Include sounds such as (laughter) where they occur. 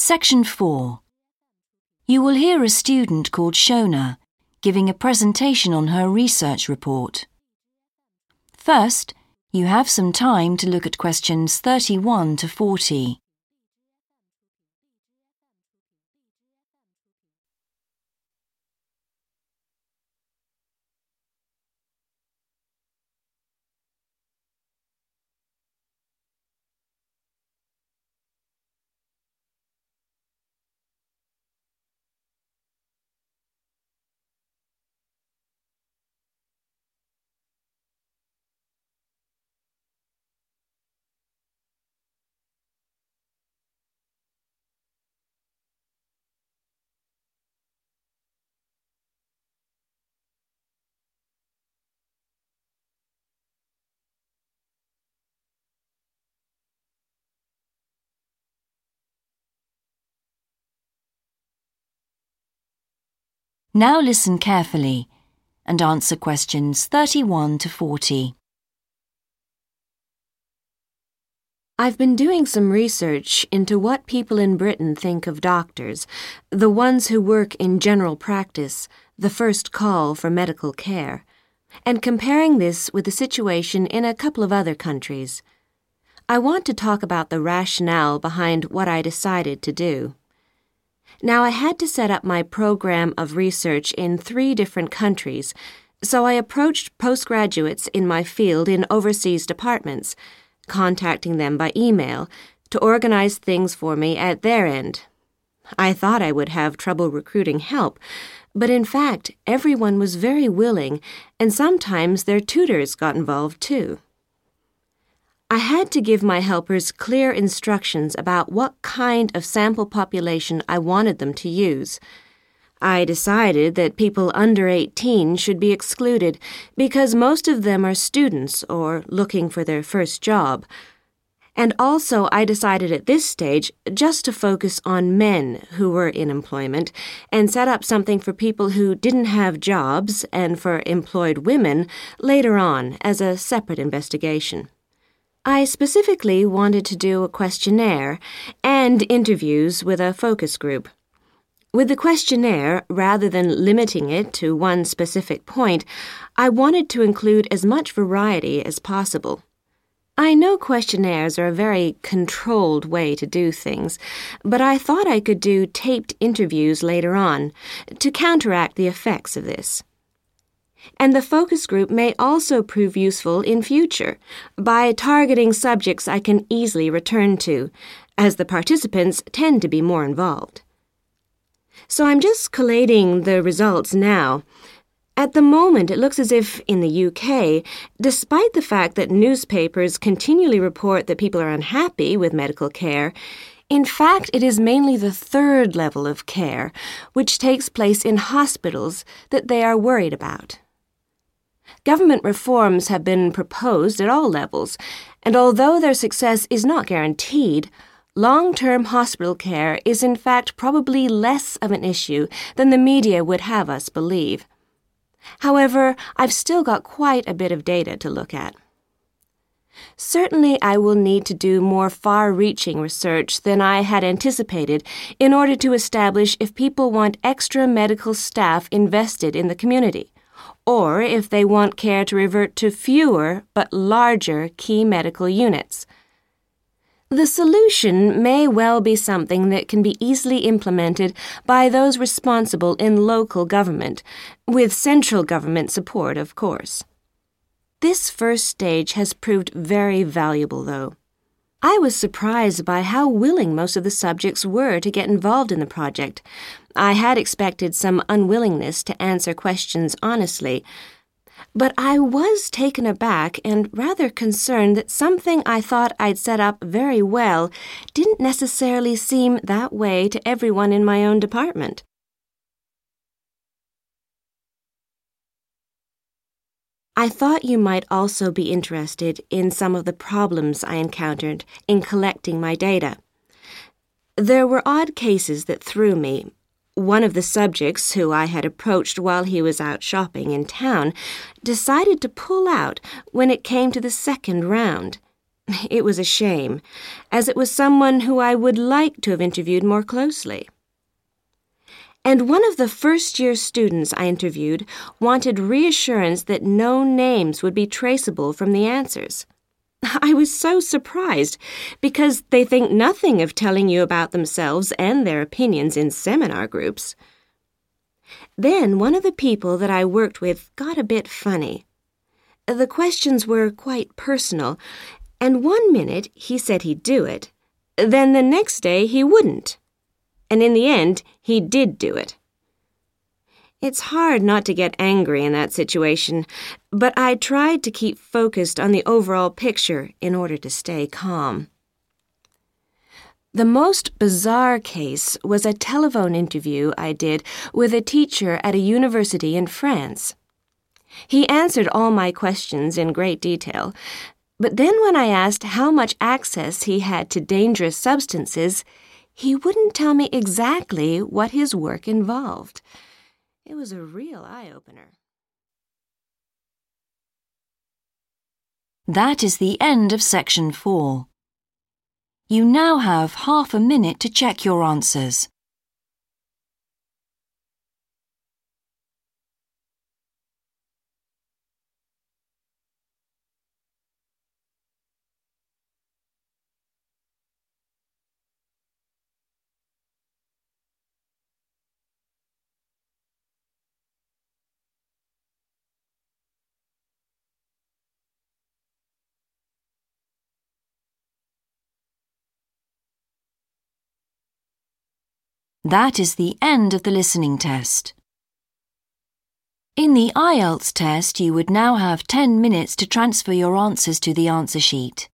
Section 4. You will hear a student called Shona giving a presentation on her research report. First, you have some time to look at questions 31 to 40. Now listen carefully and answer questions 31 to 40. I've been doing some research into what people in Britain think of doctors, the ones who work in general practice, the first call for medical care, and comparing this with the situation in a couple of other countries. I want to talk about the rationale behind what I decided to do. Now, I had to set up my program of research in three different countries, so I approached postgraduates in my field in overseas departments, contacting them by email to organize things for me at their end. I thought I would have trouble recruiting help, but in fact, everyone was very willing, and sometimes their tutors got involved too. I had to give my helpers clear instructions about what kind of sample population I wanted them to use. I decided that people under 18 should be excluded because most of them are students or looking for their first job. And also, I decided at this stage just to focus on men who were in employment and set up something for people who didn't have jobs and for employed women later on as a separate investigation. I specifically wanted to do a questionnaire and interviews with a focus group. With the questionnaire, rather than limiting it to one specific point, I wanted to include as much variety as possible. I know questionnaires are a very controlled way to do things, but I thought I could do taped interviews later on to counteract the effects of this and the focus group may also prove useful in future by targeting subjects I can easily return to, as the participants tend to be more involved. So I'm just collating the results now. At the moment, it looks as if in the UK, despite the fact that newspapers continually report that people are unhappy with medical care, in fact, it is mainly the third level of care, which takes place in hospitals, that they are worried about. Government reforms have been proposed at all levels, and although their success is not guaranteed, long term hospital care is in fact probably less of an issue than the media would have us believe. However, I've still got quite a bit of data to look at. Certainly, I will need to do more far reaching research than I had anticipated in order to establish if people want extra medical staff invested in the community or if they want care to revert to fewer but larger key medical units. The solution may well be something that can be easily implemented by those responsible in local government, with central government support, of course. This first stage has proved very valuable, though. I was surprised by how willing most of the subjects were to get involved in the project. I had expected some unwillingness to answer questions honestly, but I was taken aback and rather concerned that something I thought I'd set up very well didn't necessarily seem that way to everyone in my own department. I thought you might also be interested in some of the problems I encountered in collecting my data. There were odd cases that threw me. One of the subjects, who I had approached while he was out shopping in town, decided to pull out when it came to the second round. (laughs) It was a shame, as it was someone who I would like to have interviewed more closely. And one of the first year students I interviewed wanted reassurance that no names would be traceable from the answers. (laughs) I was so surprised because they think nothing of telling you about themselves and their opinions in seminar groups. Then one of the people that I worked with got a bit funny. The questions were quite personal, and one minute he said he'd do it, then the next day he wouldn't. And in the end, he did do it. It's hard not to get angry in that situation, but I tried to keep focused on the overall picture in order to stay calm. The most bizarre case was a telephone interview I did with a teacher at a university in France. He answered all my questions in great detail, but then when I asked how much access he had to dangerous substances, he wouldn't tell me exactly what his work involved. It was a real eye opener. That is the end of section 4. You now have half a minute to check your answers. That is the end of the listening test. In the IELTS test, you would now have 10 minutes to transfer your answers to the answer sheet.